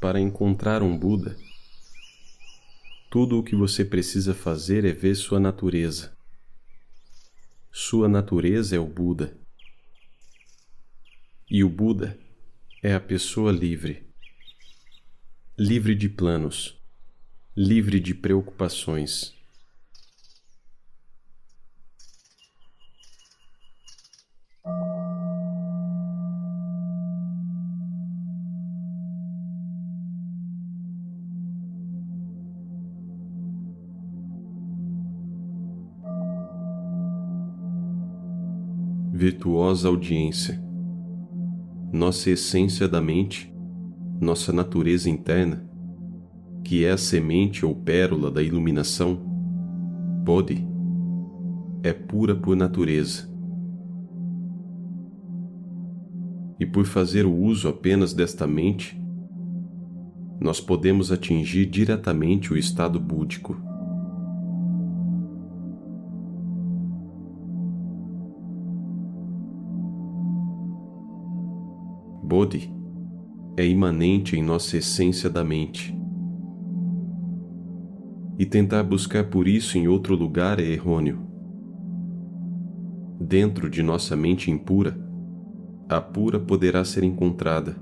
para encontrar um Buda, tudo o que você precisa fazer é ver sua natureza. Sua natureza é o Buda. E o Buda é a pessoa livre. Livre de planos, livre de preocupações. Virtuosa audiência. Nossa essência da mente, nossa natureza interna, que é a semente ou pérola da iluminação, Bodhi, é pura por natureza. E por fazer o uso apenas desta mente, nós podemos atingir diretamente o estado búdico. Bodhi é imanente em nossa essência da mente. E tentar buscar por isso em outro lugar é errôneo. Dentro de nossa mente impura, a pura poderá ser encontrada.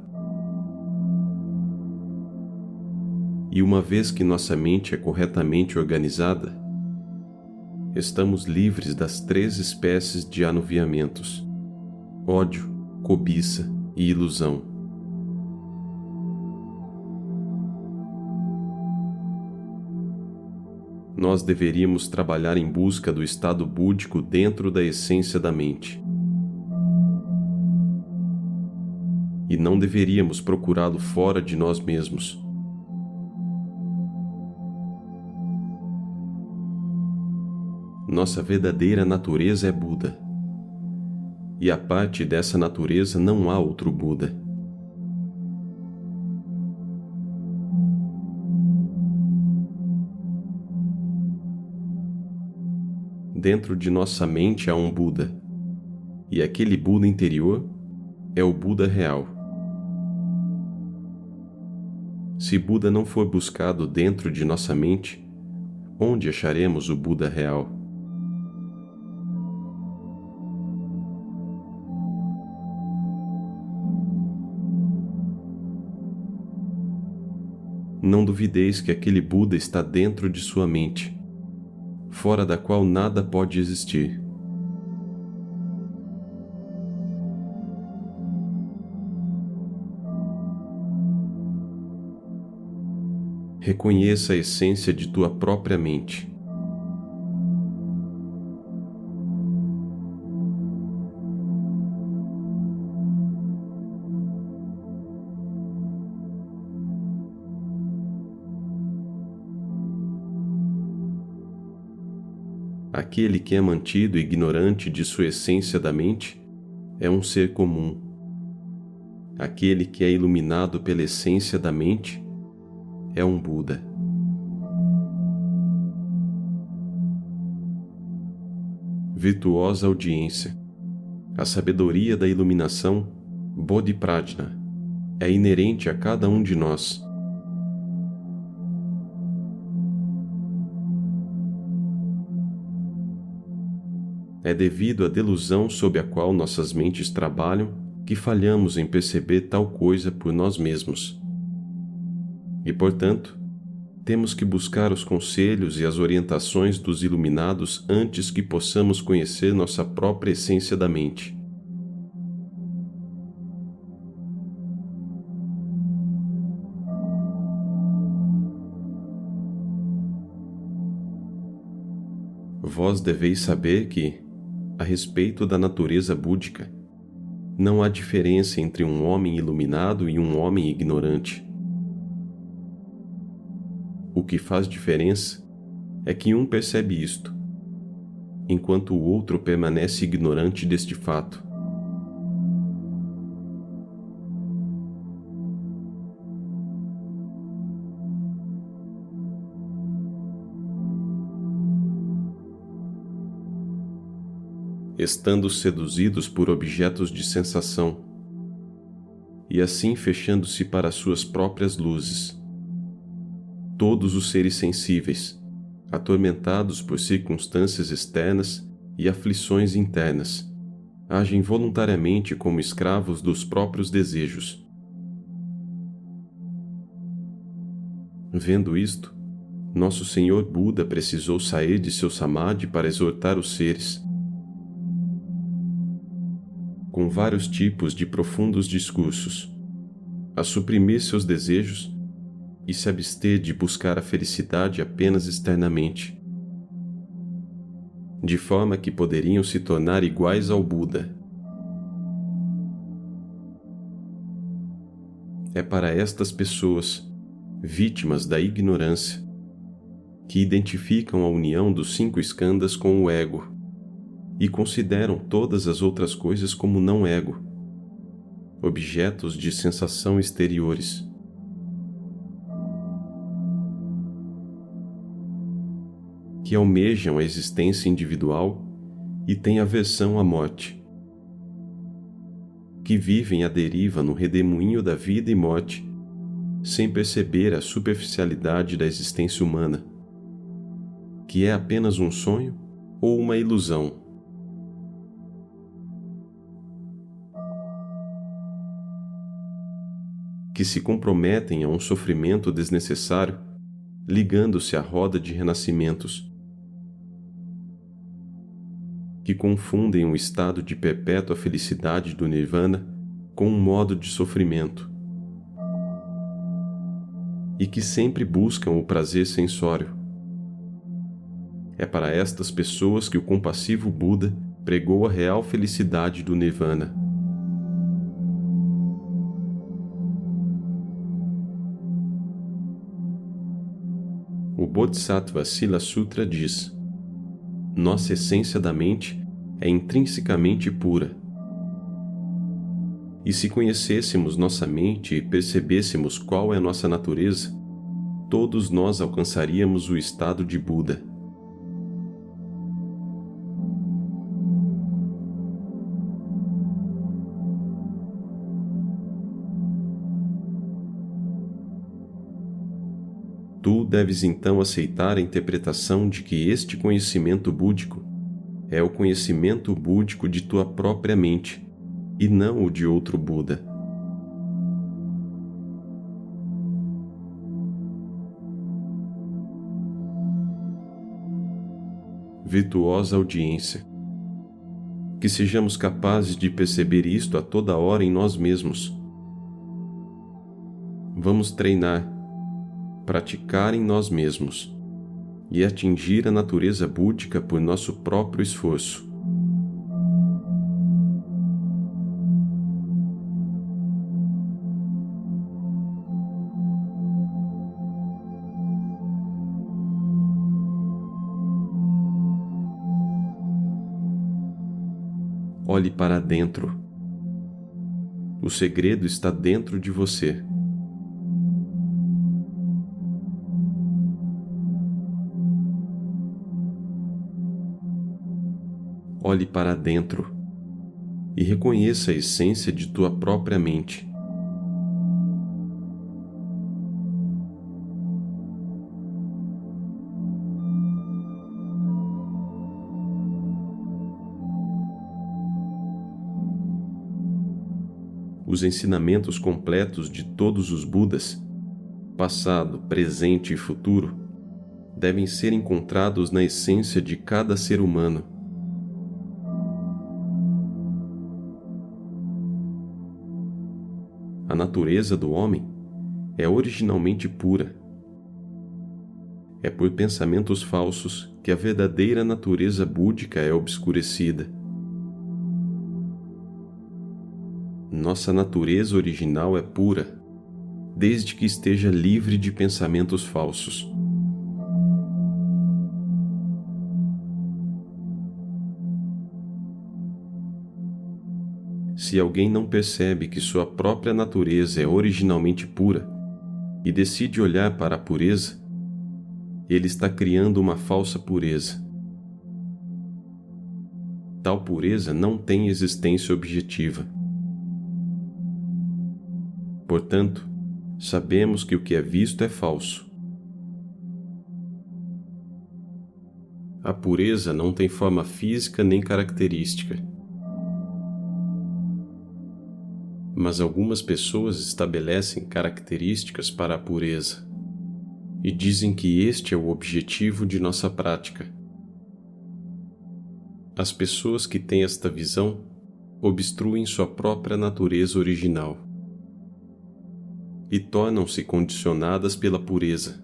E uma vez que nossa mente é corretamente organizada, estamos livres das três espécies de anuviamentos: ódio, cobiça e ilusão. Nós deveríamos trabalhar em busca do estado búdico dentro da essência da mente. E não deveríamos procurá-lo fora de nós mesmos. Nossa verdadeira natureza é Buda e a parte dessa natureza não há outro Buda. Dentro de nossa mente há um Buda, e aquele Buda interior é o Buda real. Se Buda não for buscado dentro de nossa mente, onde acharemos o Buda real? Não duvideis que aquele Buda está dentro de sua mente, fora da qual nada pode existir. Reconheça a essência de tua própria mente. Aquele que é mantido ignorante de sua essência da mente é um ser comum. Aquele que é iluminado pela essência da mente é um Buda. Virtuosa audiência. A sabedoria da iluminação, Bodhiprajna, é inerente a cada um de nós é devido à delusão sob a qual nossas mentes trabalham que falhamos em perceber tal coisa por nós mesmos. E, portanto, temos que buscar os conselhos e as orientações dos iluminados antes que possamos conhecer nossa própria essência da mente. Vós deveis saber que, a respeito da natureza búdica. Não há diferença entre um homem iluminado e um homem ignorante. O que faz diferença é que um percebe isto, enquanto o outro permanece ignorante deste fato. Estando seduzidos por objetos de sensação. e assim fechando-se para suas próprias luzes. Todos os seres sensíveis, atormentados por circunstâncias externas e aflições internas, agem voluntariamente como escravos dos próprios desejos. Vendo isto, nosso Senhor Buda precisou sair de seu samadhi para exortar os seres. Com vários tipos de profundos discursos, a suprimir seus desejos e se abster de buscar a felicidade apenas externamente. De forma que poderiam se tornar iguais ao Buda. É para estas pessoas, vítimas da ignorância, que identificam a união dos cinco escandas com o ego e consideram todas as outras coisas como não ego, objetos de sensação exteriores. que almejam a existência individual e têm aversão à morte, que vivem à deriva no redemoinho da vida e morte, sem perceber a superficialidade da existência humana, que é apenas um sonho ou uma ilusão. Que se comprometem a um sofrimento desnecessário, ligando-se à roda de renascimentos que confundem o estado de perpétua felicidade do Nirvana com um modo de sofrimento e que sempre buscam o prazer sensório. É para estas pessoas que o compassivo Buda pregou a real felicidade do Nirvana. Bodhisattva Sila Sutra diz: nossa essência da mente é intrinsecamente pura. E se conhecêssemos nossa mente e percebêssemos qual é nossa natureza, todos nós alcançaríamos o estado de Buda. Deves então aceitar a interpretação de que este conhecimento búdico é o conhecimento búdico de tua própria mente e não o de outro Buda. Virtuosa audiência. Que sejamos capazes de perceber isto a toda hora em nós mesmos. Vamos treinar praticar em nós mesmos e atingir a natureza búdica por nosso próprio esforço. Olhe para dentro. O segredo está dentro de você. Olhe para dentro e reconheça a essência de tua própria mente. Os ensinamentos completos de todos os Budas, passado, presente e futuro, devem ser encontrados na essência de cada ser humano. A natureza do homem é originalmente pura. É por pensamentos falsos que a verdadeira natureza búdica é obscurecida. Nossa natureza original é pura, desde que esteja livre de pensamentos falsos. Se alguém não percebe que sua própria natureza é originalmente pura e decide olhar para a pureza, ele está criando uma falsa pureza. Tal pureza não tem existência objetiva. Portanto, sabemos que o que é visto é falso. A pureza não tem forma física nem característica. Mas algumas pessoas estabelecem características para a pureza e dizem que este é o objetivo de nossa prática. As pessoas que têm esta visão obstruem sua própria natureza original e tornam-se condicionadas pela pureza.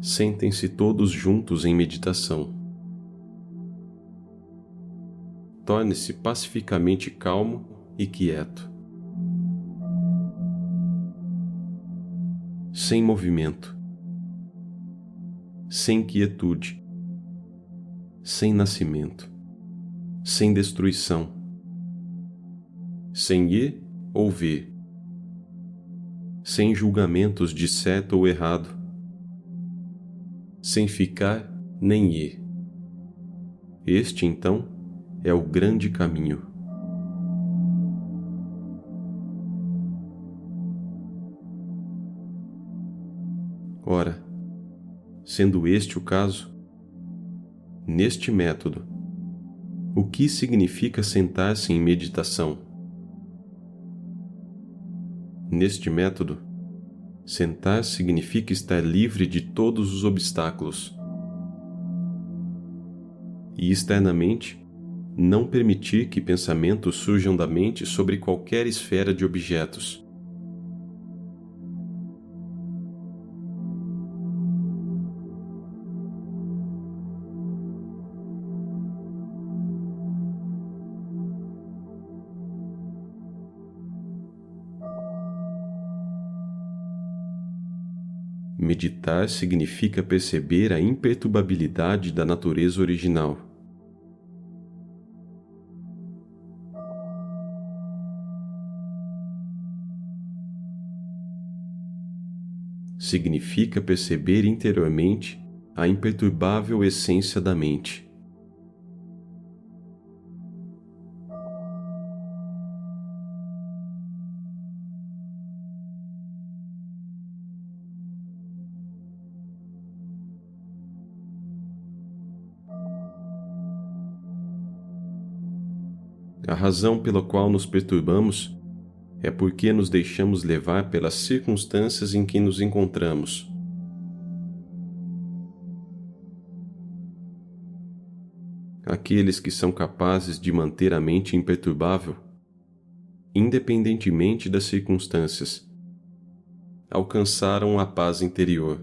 Sentem-se todos juntos em meditação. Torne-se pacificamente calmo e quieto. Sem movimento. Sem quietude. Sem nascimento. Sem destruição. Sem ir ou ver. Sem julgamentos de certo ou errado sem ficar nem ir. Este, então, é o grande caminho. Ora, sendo este o caso, neste método, o que significa sentar-se em meditação? Neste método, Sentar significa estar livre de todos os obstáculos. E externamente, não permitir que pensamentos surjam da mente sobre qualquer esfera de objetos. Meditar significa perceber a imperturbabilidade da natureza original. Significa perceber interiormente a imperturbável essência da mente. A razão pela qual nos perturbamos é porque nos deixamos levar pelas circunstâncias em que nos encontramos. Aqueles que são capazes de manter a mente imperturbável, independentemente das circunstâncias, alcançaram a paz interior.